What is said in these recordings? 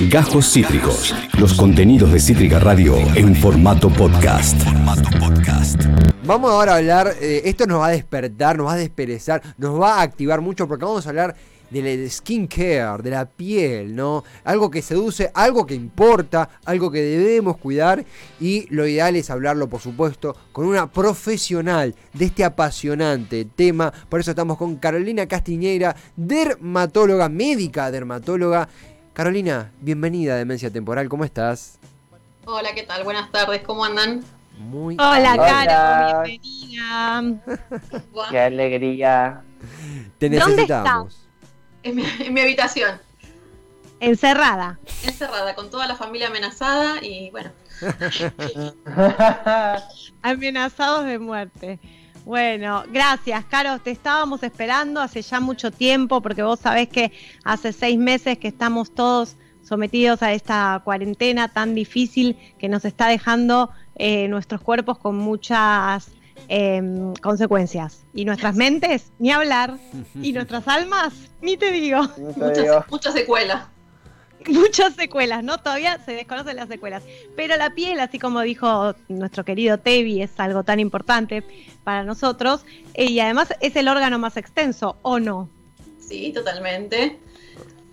Gajos Cítricos. Los contenidos de Cítrica Radio en formato podcast. Vamos ahora a hablar, eh, esto nos va a despertar, nos va a desperezar, nos va a activar mucho porque vamos a hablar del skincare, de la piel, ¿no? Algo que seduce, algo que importa, algo que debemos cuidar y lo ideal es hablarlo, por supuesto, con una profesional de este apasionante tema. Por eso estamos con Carolina Castiñeira, dermatóloga, médica dermatóloga. Carolina, bienvenida a Demencia Temporal, ¿cómo estás? Hola, ¿qué tal? Buenas tardes, ¿cómo andan? Muy Hola. Caro, bienvenida. Qué alegría. Te ¿Dónde necesitamos. En mi, en mi habitación, Encerrada. encerrada, con toda la familia amenazada y bueno, Amenazados de muerte. Bueno, gracias, Caro. Te estábamos esperando hace ya mucho tiempo, porque vos sabés que hace seis meses que estamos todos sometidos a esta cuarentena tan difícil que nos está dejando eh, nuestros cuerpos con muchas em, consecuencias. Y nuestras mentes, ni hablar. Y nuestras almas, ni te digo. No te digo. muchas, muchas secuelas. muchas secuelas, ¿no? Todavía se desconocen las secuelas. Pero la piel, así como dijo nuestro querido Tevi, es algo tan importante para nosotros. eh, Y además es el órgano más extenso, ¿o no? Sí, totalmente.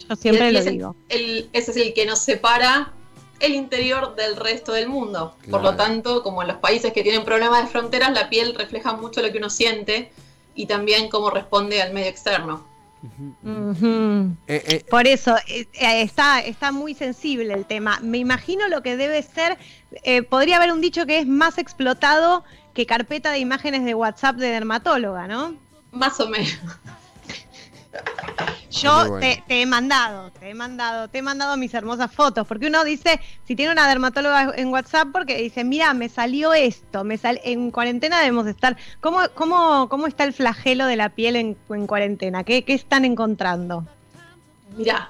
Yo siempre lo ese, digo. el- ese es el que nos separa el interior del resto del mundo. Por lo tanto, como en los países que tienen problemas de fronteras, la piel refleja mucho lo que uno siente y también cómo responde al medio externo. Eh, eh, Por eso eh, eh, está, está muy sensible el tema. Me imagino lo que debe ser, eh, podría haber un dicho que es más explotado que carpeta de imágenes de WhatsApp de dermatóloga, ¿no? Más o menos. Yo bueno. te, te he mandado, te he mandado, te he mandado mis hermosas fotos, porque uno dice, si tiene una dermatóloga en WhatsApp, porque dice, mira, me salió esto, me sal en cuarentena debemos estar. ¿Cómo, cómo, cómo está el flagelo de la piel en, en cuarentena? ¿Qué, ¿Qué están encontrando? Mirá,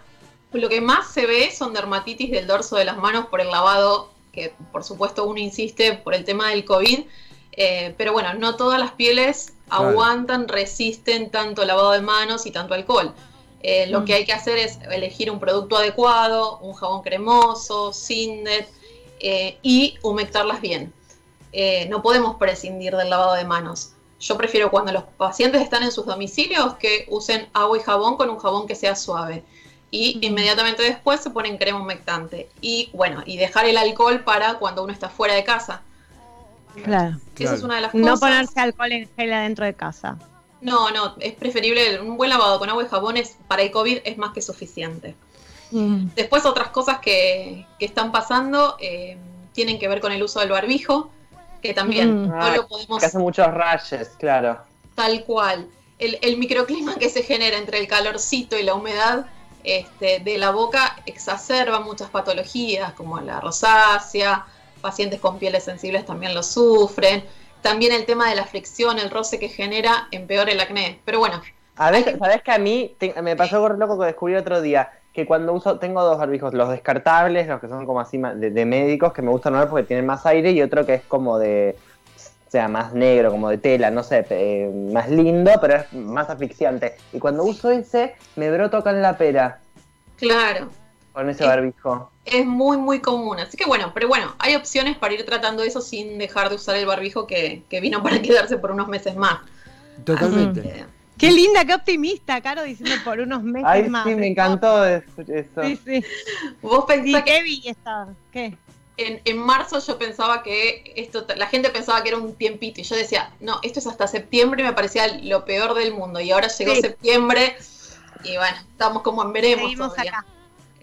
lo que más se ve son dermatitis del dorso de las manos por el lavado, que por supuesto uno insiste por el tema del COVID, eh, pero bueno, no todas las pieles Claro. aguantan, resisten tanto lavado de manos y tanto alcohol. Eh, lo Mm. que hay que hacer es elegir un producto adecuado, un jabón cremoso, Sindet, eh, y humectarlas bien. Eh, no podemos prescindir del lavado de manos. Yo prefiero cuando los pacientes están en sus domicilios que usen agua y jabón con un jabón que sea suave. Y Ujú. inmediatamente después se ponen crema humectante. Y bueno, y dejar el alcohol para cuando uno está fuera de casa. Claro. Esa es una de las cosas. No ponerse alcohol en gel adentro de casa. No, no, es preferible un buen lavado con agua y jabón es- para el COVID es más que suficiente. Mm. Después otras cosas que, que están pasando eh, tienen que ver con el uso del barbijo, que también Mm. no lo podemos Que hace muchos rayes, claro. tal cual. El, el microclima que se genera entre el calorcito y la humedad este, de la boca exacerba muchas patologías como la rosácea, pacientes con pieles sensibles también lo sufren. También el tema de la fricción, el roce que genera, empeora el acné. Pero bueno, A veces, ¿sabes que a mí te- me pasó algo loco que descubrí otro día? Que cuando uso, tengo dos barbijos, los descartables, los que son como así de, de médicos, que me gustan más porque tienen más aire, y otro que es como de, o sea, más negro, como de tela, no sé, eh, más lindo, pero es más asfixiante. Y cuando uso ese, me broto acá en la pera claro, con ese barbijo. es muy, muy común. Así que bueno, pero bueno, hay opciones para ir tratando eso sin dejar de usar el barbijo que, que vino para quedarse por unos meses más. totalmente. Que, Qué linda, qué optimista, Caro, diciendo por unos meses Ay, más. sí, me encantó eso. Sí, sí. Vos pensás que vi está. ¿Qué? en, en marzo yo pensaba que esto, la gente pensaba que era un tiempito y yo decía, no, esto es hasta septiembre y me parecía lo peor del mundo y ahora llegó Sí. septiembre y bueno, estamos como en veremos Seguimos todavía. acá.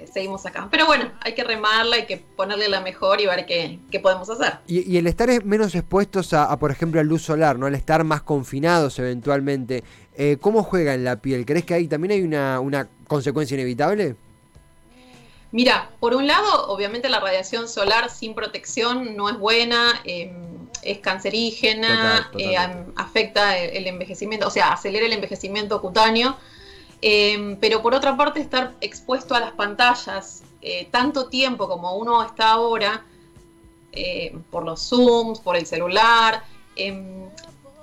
Eh, Seguimos acá. Pero bueno, hay que remarla, hay que ponerle la mejor y ver qué, qué podemos hacer. Y, y el estar es- menos expuestos a, a, por ejemplo, a luz solar, ¿no? Al estar más confinados eventualmente, eh, ¿cómo juega en la piel? ¿Crees que ahí también hay una, una consecuencia inevitable? Mira, por un lado, obviamente la radiación solar sin protección no es buena, eh, es cancerígena, Total, eh, afecta el, el envejecimiento, o sea, acelera el envejecimiento cutáneo. Eh, pero por otra parte, estar expuesto a las pantallas eh, tanto tiempo como uno está ahora, eh, por los Zooms, por el celular, em,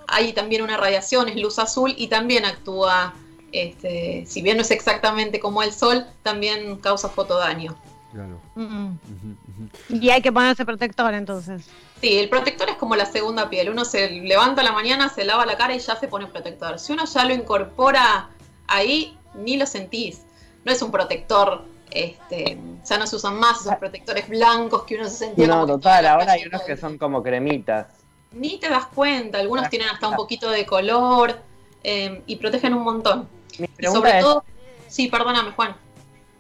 hay también una radiación, es luz azul y también actúa, este, si bien no es exactamente como el sol, también causa fotodaño. Claro. Mm. Ujú. Y hay que ponerse protector entonces. Sí, el protector es como la segunda piel. Uno se levanta a la mañana, se lava la cara y ya se pone protector. Si uno ya lo incorpora ahí, ni lo sentís. No es un protector, este, ya no se usan más esos protectores blancos que uno se sentía. No, total, ahora hay unos que son como cremitas. Ni te das cuenta, algunos Das tienen hasta un poquito de color eh, y protegen un montón. Mi Y pregunta sobre es... todo, sí, perdóname, Juan.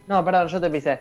No, perdón, yo te pisé.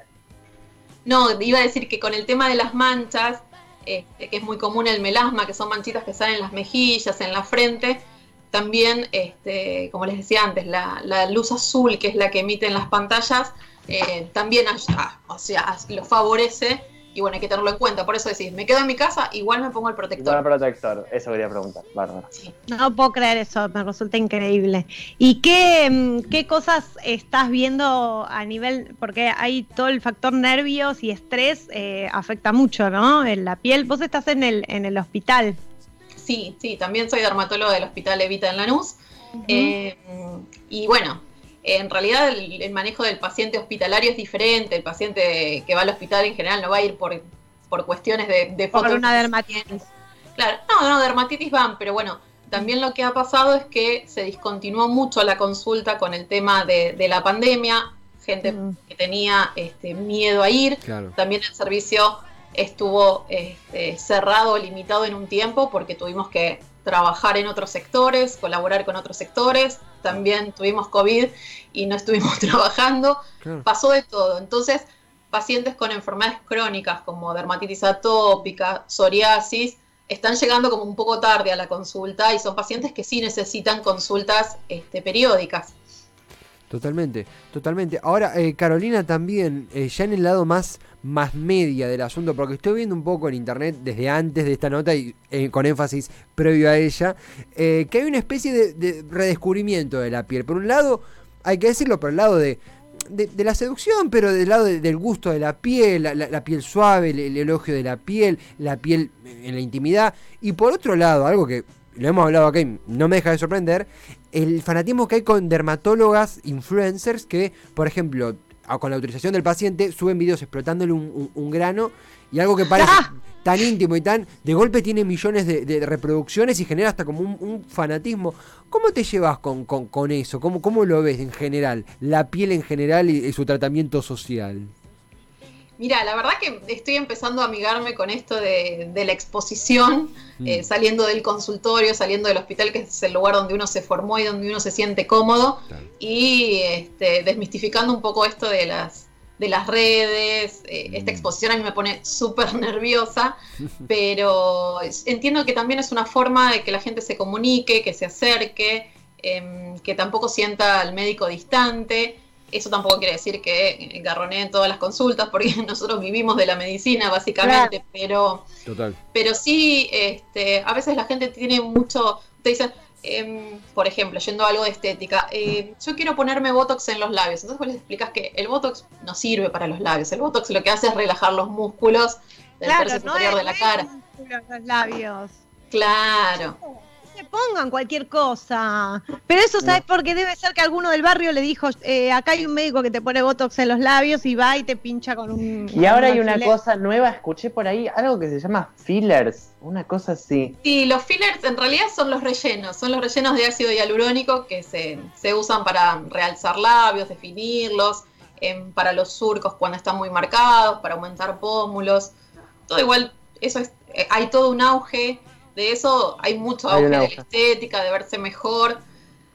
No, iba a decir que con el tema de las manchas, este, que es muy común el melasma, que son manchitas que salen en las mejillas, en la frente, también, este, como les decía antes, la, la luz azul, que es la que emiten las pantallas, eh, también ayuda, o sea, lo favorece y bueno, hay que tenerlo en cuenta. Por eso decís, me quedo en mi casa, igual me pongo el Igual protector. protector, eso quería preguntar. Bárbaro. Sí. No puedo creer eso, me resulta increíble. ¿Y qué, mm, qué cosas estás viendo a nivel, porque hay todo el factor nervios y estrés eh, afecta mucho, ¿no? En la piel. Vos estás en el, en el hospital. Sí, sí, también soy dermatólogo del Hospital Evita en Lanús. Eh, y bueno, en realidad el, el manejo del paciente hospitalario es diferente. El paciente que va al hospital en general no va a ir por, por cuestiones de, de por fotos. una dermatitis. Claro, no, no, dermatitis van, pero bueno, también lo que ha pasado es que se discontinuó mucho la consulta con el tema de, de la pandemia. Gente que tenía este, miedo a ir. Claro. También el servicio estuvo este, cerrado o limitado en un tiempo porque tuvimos que trabajar en otros sectores, colaborar con otros sectores. También tuvimos COVID y no estuvimos trabajando. Claro. Pasó de todo. Entonces, pacientes con enfermedades crónicas como dermatitis atópica, psoriasis, están llegando como un poco tarde a la consulta y son pacientes que sí necesitan consultas este, periódicas. Totalmente, totalmente. Ahora, eh, Carolina también, eh, ya en el lado más, más media del asunto, porque estoy viendo un poco en internet desde antes de esta nota y eh, con énfasis previo a ella, eh, que hay una especie de, de redescubrimiento de la piel. Por un lado, hay que decirlo, por el lado de, de, la seducción, pero del lado de- del gusto de la piel, la, piel suave, el elogio de la piel, la piel en la intimidad. Y por otro lado, algo que lo hemos hablado acá y no me deja de sorprender, el fanatismo que hay con dermatólogas, influencers, que, por ejemplo, con la autorización del paciente, suben videos explotándole un, un- un grano y algo que parece ¡Ah! tan íntimo y tan. de golpe tiene millones de, de reproducciones y genera hasta como un, un fanatismo. ¿Cómo te llevas con, con- con eso? ¿Cómo, ¿Cómo lo ves en general? La piel en general y, y su tratamiento social. Mira, la verdad que estoy empezando a amigarme con esto de, de la exposición, eh, Mm. saliendo del consultorio, saliendo del hospital, que es el lugar donde uno se formó y donde uno se siente cómodo, y este, desmistificando un poco esto de las, de las redes. eh, esta Mm. exposición a mí me pone súper nerviosa, pero entiendo que también es una forma de que la gente se comunique, que se acerque, em, que tampoco sienta al médico distante. Eso tampoco quiere decir que garronee en todas las consultas, porque nosotros vivimos de la medicina básicamente, pero Total. pero sí, este, a veces la gente tiene mucho, te dicen, em, por ejemplo, yendo a algo de estética, eh, yo quiero ponerme Botox en los labios. Entonces vos les explicas que el Botox no sirve para los labios. El Botox lo que hace es relajar los músculos del Claro, tercio no superior es- de la cara. los labios. Claro. Se pongan cualquier cosa. Pero eso, ¿sabes por qué? Debe ser que alguno del barrio le dijo, eh, acá hay un médico que te pone botox en los labios y va y te pincha con un... Y ahora hay un una cosa nueva, escuché por ahí algo que se llama fillers, una cosa así. Sí, los fillers en realidad son los rellenos, son los rellenos de ácido hialurónico que se, se usan para realzar labios, definirlos, em, para los surcos cuando están muy marcados, para aumentar pómulos. Todo igual, eso es, eh, hay todo un auge de eso, hay mucho auge de la estética, de verse mejor.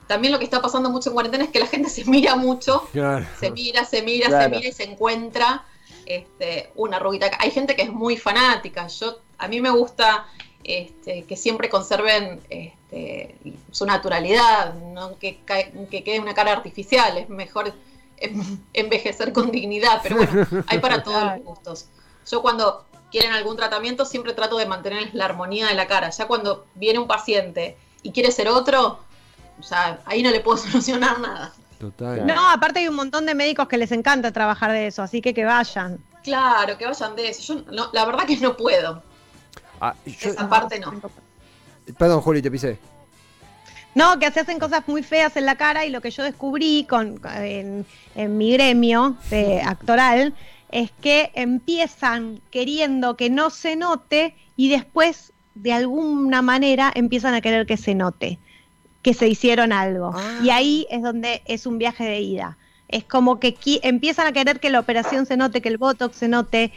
También lo que está pasando mucho en cuarentena es que la gente se mira mucho Claro. se mira, se mira, se mira y se encuentra este, una arruguita. Hay gente que es muy fanática. Yo, a mí me gusta este, que siempre conserven este, su naturalidad, no que, que quede una cara artificial. Es mejor em- envejecer con dignidad, pero bueno, hay para todos los gustos. Yo cuando quieren algún tratamiento siempre trato de mantener la armonía de la cara. Ya cuando viene un paciente y quiere ser otro, ya ahí no le puedo solucionar nada. Total. No, aparte hay un montón de médicos que les encanta trabajar de eso, así que que vayan. Claro, que vayan de eso. Yo no- la verdad que no puedo. Ah, yo- Esa parte no. perdón, Juli, te pisé. No, que se hacen cosas muy feas en la cara y lo que yo descubrí con, en, en mi gremio de actoral es que empiezan queriendo que no se note y después de alguna manera empiezan a querer que se note, que se hicieron algo. Ah. Y ahí es donde es un viaje de ida. Es como que empiezan a querer que la operación se note, que el botox se note,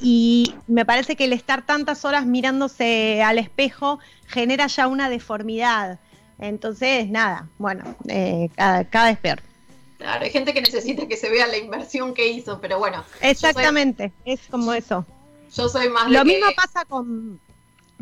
y me parece que el estar tantas horas mirándose al espejo genera ya una deformidad. Entonces, nada, bueno, eh, cada, cada vez peor. Claro, hay gente que necesita que se vea la inversión que hizo, pero bueno, Exactamente, es como eso. yo soy más de Lo que- mismo pasa con,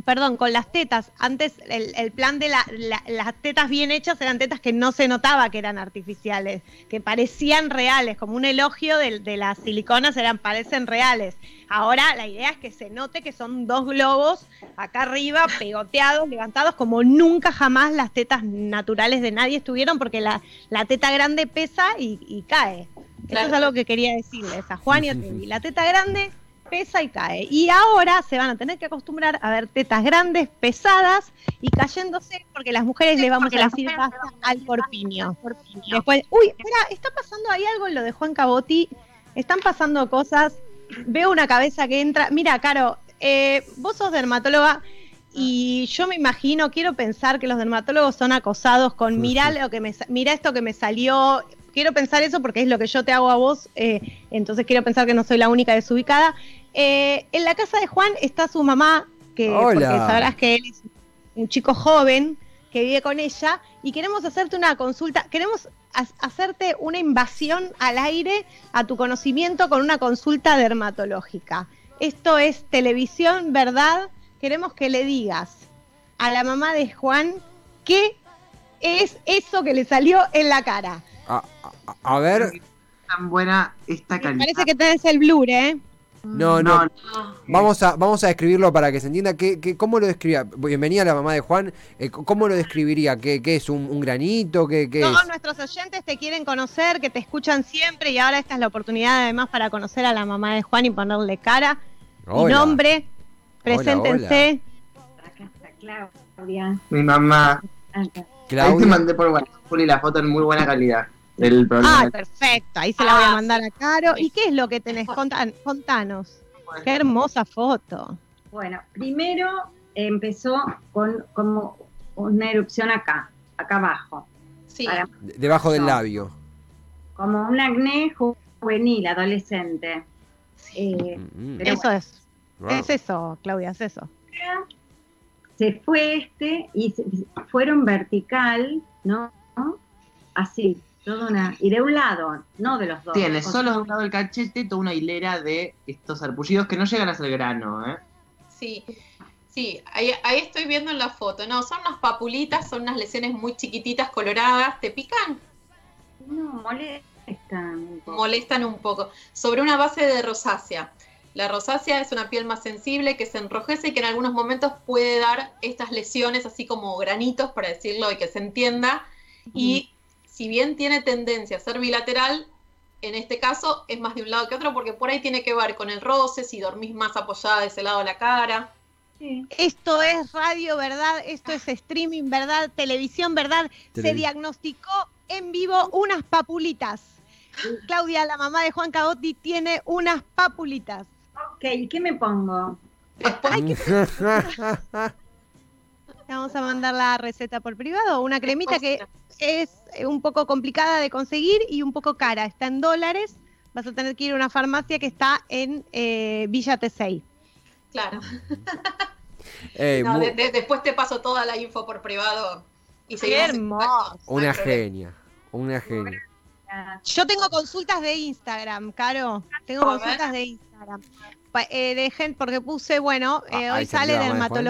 perdón, con las tetas. Antes el, el plan de la- la- las tetas bien hechas eran tetas que no se notaba que eran artificiales, que parecían reales, como un elogio de, de las siliconas eran parecen reales. Ahora la idea es que se note que son dos globos acá arriba, pegoteados, levantados, como nunca jamás las tetas naturales de nadie estuvieron, porque la, la teta grande pesa y, y cae. Claro. Eso es algo que quería decirles a Juan y a. La teta grande pesa y cae. Y ahora se van a tener que acostumbrar a ver tetas grandes, pesadas y cayéndose porque las mujeres le vamos a decir basta al corpiño. Después, uy, espera, está pasando ahí algo en lo de Juan Cabotti. Están pasando cosas. Veo una cabeza que entra. Mira, Caro, eh, vos sos dermatóloga y yo me imagino, quiero pensar que los dermatólogos son acosados con Sí, mirá sí. lo que me sa- mira esto que me salió. Quiero pensar eso porque es lo que yo te hago a vos, eh, entonces quiero pensar que no soy la única desubicada. Eh, en la casa de Juan está su mamá, que Hola. porque sabrás que él es un chico joven que vive con ella y queremos hacerte una consulta, queremos ha- hacerte una invasión al aire a tu conocimiento con una consulta dermatológica. Esto es televisión, ¿verdad? Queremos que le digas a la mamá de Juan qué es eso que le salió en la cara. A, a- a ver, tan buena esta Me calidad. parece que tenés el blur, ¿eh? No, no. Ah, Vamos a, vamos a describirlo para que se entienda. ¿Qué, qué- ¿Cómo lo describía? Bienvenida a la mamá de Juan. eh, ¿Cómo lo describiría? ¿Qué, qué es? ¿Un, un granito? ¿Qué, qué es? Todos nuestros oyentes te quieren conocer, que te escuchan siempre y ahora esta es la oportunidad además para conocer a la mamá de Juan y ponerle cara y nombre. Preséntense. Acá está Claudia. Mi mamá. Ahí te mandé por WhatsApp Juli, la foto en muy buena calidad problema. Ah, perfecto. Ahí se la voy a Ah, mandar a Caro. ¿Y qué es lo que tenés? Contan- contanos. Qué hermosa foto. Bueno, primero empezó con como una erupción acá, acá abajo, sí, para- Debajo del labio. como un acné ju- juvenil, adolescente. Eh, Mm, Pero eso es. wow. Es eso, Claudia, es eso. se fue este y se- fueron vertical, ¿no? Así, toda una. Y de un lado, no de los dos. Tiene O solo de un lado del cachete toda una hilera de estos sarpullidos que no llegan hasta el grano, ¿eh? sí. Sí, ahí, ahí estoy viendo en la foto. No, son unas papulitas, son unas lesiones muy chiquititas, coloradas. ¿Te pican? No, molestan un poco. molestan un poco. Sobre una base de rosácea. La rosácea es una piel más sensible que se enrojece y que en algunos momentos puede dar estas lesiones, así como granitos, para decirlo y que se entienda. Y si bien tiene tendencia a ser bilateral, en este caso es más de un lado que otro, porque por ahí tiene que ver con el roce, si dormís más apoyada de ese lado de la cara. Sí. Esto es radio, ¿verdad? Esto es streaming, ¿verdad? Televisión, ¿verdad? Se diagnosticó en vivo unas papulitas. Claudia, la mamá de Juan Cabotti, tiene unas papulitas. Ok, ¿y qué me pongo? Después, Te Vamos a mandar la receta por privado. Una cremita que es eh, un poco complicada de conseguir y un poco cara. Está en dólares. Vas a tener que ir a una farmacia que está en eh, Villa Tesey. claro. Ey, No, mu- de- de- después te paso toda la info por privado. Y Qué hermoso. una genia. Una genia. Yo tengo consultas de Instagram, Caro. Tengo consultas de Instagram. Eh, de gente, porque puse, bueno, eh, Ah, hoy sale mamá de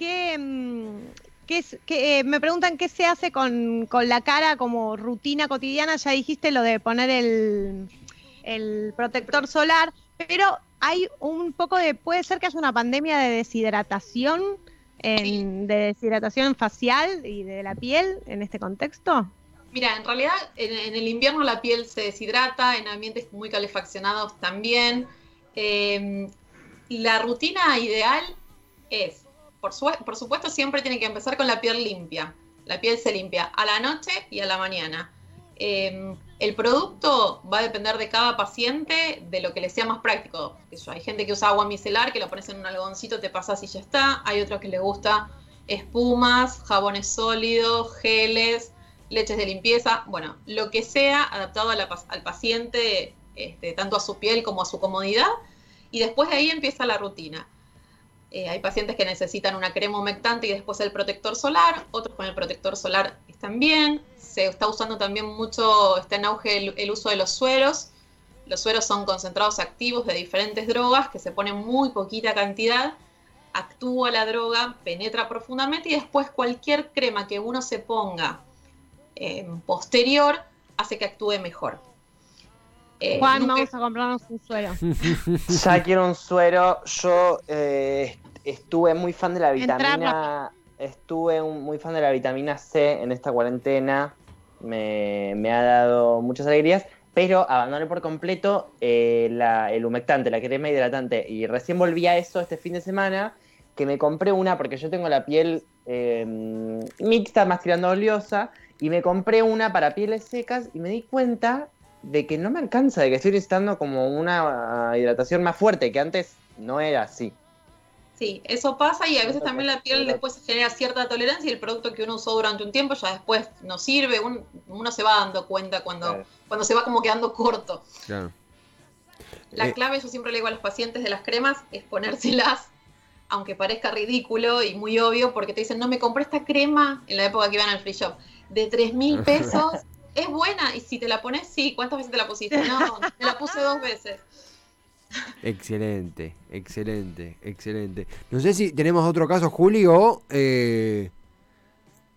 Que, mm, que, eh, me preguntan qué se hace con, con la cara como rutina cotidiana. Ya dijiste lo de poner el, el protector solar, pero hay un poco de. Puede ser que haya una pandemia de deshidratación, en- de deshidratación facial y de la piel en este contexto. Mira, en realidad en, en el invierno la piel se deshidrata, en ambientes muy calefaccionados también. Eh, la rutina ideal es, por, su- por supuesto, siempre tiene que empezar con la piel limpia. La piel se limpia a la noche y a la mañana. Eh, El producto va a depender de cada paciente, de lo que le sea más práctico. Hay gente que usa agua micelar, que lo pones en un algodoncito, te pasas y ya está. Hay otros que les gusta espumas, jabones sólidos, geles, leches de limpieza, bueno, lo que sea adaptado al paciente, este, tanto a su piel como a su comodidad. Y después de ahí empieza la rutina. Eh, hay pacientes que necesitan una crema humectante y después el protector solar, otros con el protector solar están bien. Se está usando también mucho, está en auge el, el uso de los sueros. Los sueros son concentrados activos de diferentes drogas que se ponen muy poquita cantidad, actúa la droga, penetra profundamente y después cualquier crema que uno se ponga eh, posterior hace que actúe mejor. Eh, Juan, nunca- vamos a comprarnos un suero. Ya quiero un suero. Yo eh, estuve muy fan de la vitamina. Estuve un- muy fan de la vitamina C en esta cuarentena. Me, me ha dado muchas alegrías. Pero abandoné por completo eh, la- el humectante, la crema hidratante. Y recién volví a eso este fin de semana. Que me compré una porque yo tengo la piel eh, mixta, más tirando oleosa. Y me compré una para pieles secas. Y me di cuenta de que no me alcanza, de que estoy necesitando como una ah, hidratación más fuerte, que antes no era así. Sí, eso pasa y a veces también la piel después genera cierta tolerancia y el producto que uno usó durante un tiempo ya después no sirve. Un- uno se va dando cuenta cuando, Claro. cuando se va como quedando corto. Claro. La Eh, clave, yo siempre le digo a los pacientes de las cremas, es ponérselas, aunque parezca ridículo y muy obvio, porque te dicen, no me compré esta crema en la época que iban al free shop, de 3 mil pesos, es buena, y si te la pones, sí, ¿cuántas veces te la pusiste? No, te la puse dos veces. Excelente, excelente, excelente. No sé si tenemos otro caso, Juli, o... eh,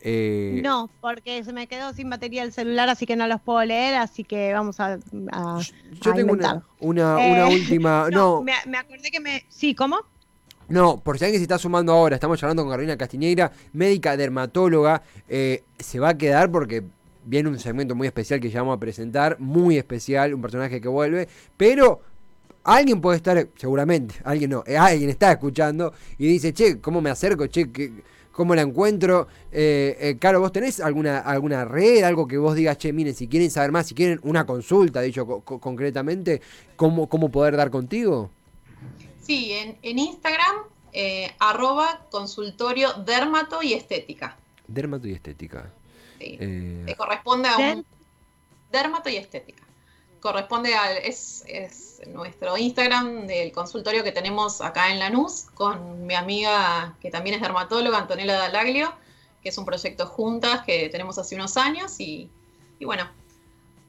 eh, No, porque se me quedó sin batería el celular, así que no los puedo leer, así que vamos a. a- Yo a tengo inventar. una, una, Eh, una última... No, No, Me, me acordé que me. Sí, ¿cómo? No, por si alguien se está sumando ahora, estamos charlando con Carolina Castiñeira, médica dermatóloga. se va a quedar porque viene un segmento muy especial que ya vamos a presentar, muy especial, un personaje que vuelve, pero alguien puede estar, seguramente, alguien no, eh, alguien está escuchando y dice, che, ¿cómo me acerco? Che, ¿qué- ¿cómo la encuentro? Eh, eh, Caro, ¿vos tenés alguna, alguna red, algo que vos digas, che, miren, si quieren saber más, si quieren una consulta, dicho co- co- concretamente, ¿cómo, ¿cómo poder dar contigo? Sí, en, en Instagram, eh, arroba consultorio dermato y estética. Dermato y estética. Sí. Eh, que corresponde a un Der- dermato y estética. Corresponde al es, es nuestro Instagram del consultorio que tenemos acá en Lanús con mi amiga que también es dermatóloga, Antonella Dalaglio, que es un proyecto juntas que tenemos hace unos años y, y bueno,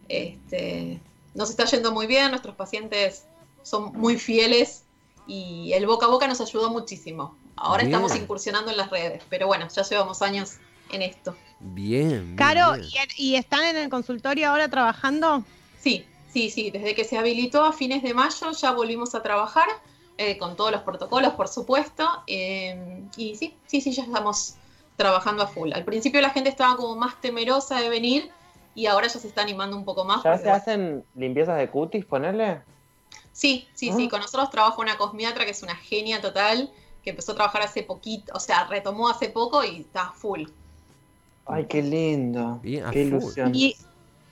este, nos está yendo muy bien, nuestros pacientes son muy fieles y el boca a boca nos ayudó muchísimo. Ahora Bien. estamos incursionando en las redes, pero bueno, ya llevamos años en esto. Bien. bien, Caro, bien. ¿y, en- y están en el consultorio ahora trabajando? Sí, sí, sí. Desde que se habilitó a fines de mayo ya volvimos a trabajar eh, con todos los protocolos, por supuesto. eh, y sí, sí, sí, ya estamos trabajando a full. Al principio la gente estaba como más temerosa de venir y ahora ya se está animando un poco más. ¿Ya se hacen limpiezas de cutis, ponerle? Sí, sí, sí. Con nosotros trabaja una cosmiatra que es una genia total, que empezó a trabajar hace poquito, o sea, retomó hace poco y está full. Ay, qué lindo. Bien, qué full. ilusión. Y,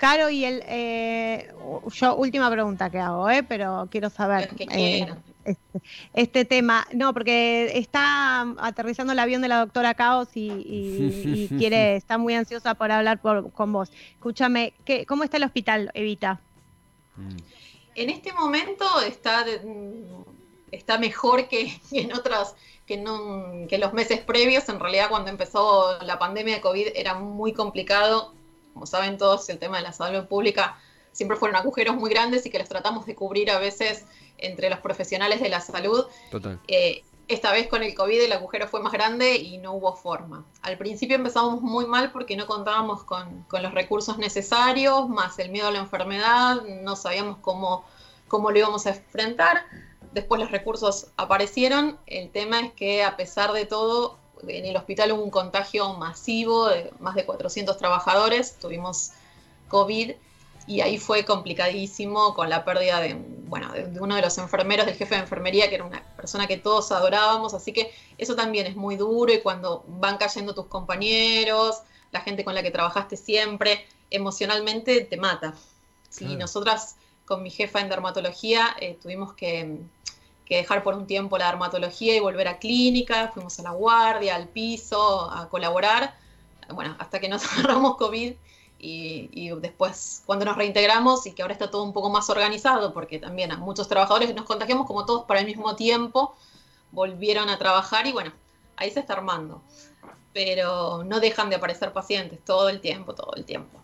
Caro, y el. eh, yo, última pregunta que hago, ¿eh? Pero quiero saber. Eh, este, este tema. No, porque está aterrizando el avión de la doctora Caos y, y- y quiere, está muy ansiosa por hablar por- con vos. Escúchame, ¿qué, ¿cómo está el hospital, Evita? Mm. En este momento está, de- está mejor que, que en otras, que en, un- que en los meses previos. En realidad, cuando empezó la pandemia de COVID era muy complicado. Como saben todos, el tema de la salud pública siempre fueron agujeros muy grandes y que los tratamos de cubrir a veces entre los profesionales de la salud. Total. Eh, esta vez con el COVID el agujero fue más grande y no hubo forma. Al principio empezamos muy mal porque no contábamos con, con los recursos necesarios, más el miedo a la enfermedad, no sabíamos cómo, cómo lo íbamos a enfrentar. Después los recursos aparecieron. El tema es que a pesar de todo, en el hospital hubo un contagio masivo de más de 400 trabajadores, tuvimos COVID y ahí fue complicadísimo con la pérdida de, bueno, de, de uno de los enfermeros, del jefe de enfermería, que era una persona que todos adorábamos, así que eso también es muy duro y cuando van cayendo tus compañeros, la gente con la que trabajaste siempre, emocionalmente te mata. Sí, Claro. nosotras con mi jefa en dermatología eh, tuvimos que, que dejar por un tiempo la dermatología y volver a clínica, fuimos a la guardia, al piso, a colaborar, bueno, hasta que nos agarramos COVID y, y después cuando nos reintegramos y que ahora está todo un poco más organizado, porque también a muchos trabajadores nos contagiamos como todos para el mismo tiempo, volvieron a trabajar y bueno, ahí se está armando. Pero no dejan de aparecer pacientes todo el tiempo, todo el tiempo.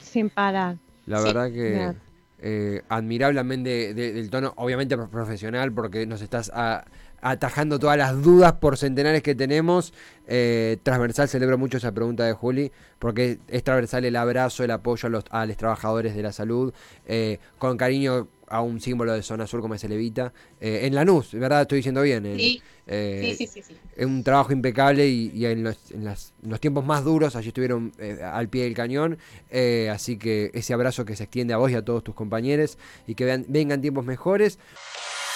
Sin parar. La Sí, verdad que. Eh, admirablemente de- del tono, obviamente pro- profesional, porque nos estás a- atajando todas las dudas por centenares que tenemos. Eh, transversal, celebro mucho esa pregunta de Juli, porque es transversal el abrazo, el apoyo a los, a los trabajadores de la salud, eh, con cariño a un símbolo de zona sur como es el Evita. Eh, en Lanús, ¿verdad? Estoy diciendo bien. en- Sí, eh, sí, sí, es un trabajo impecable y, y en, los, en las- en los tiempos más duros allí estuvieron al pie del cañón. así que ese abrazo que se extiende a vos y a todos tus compañeros y que vean- vengan tiempos mejores.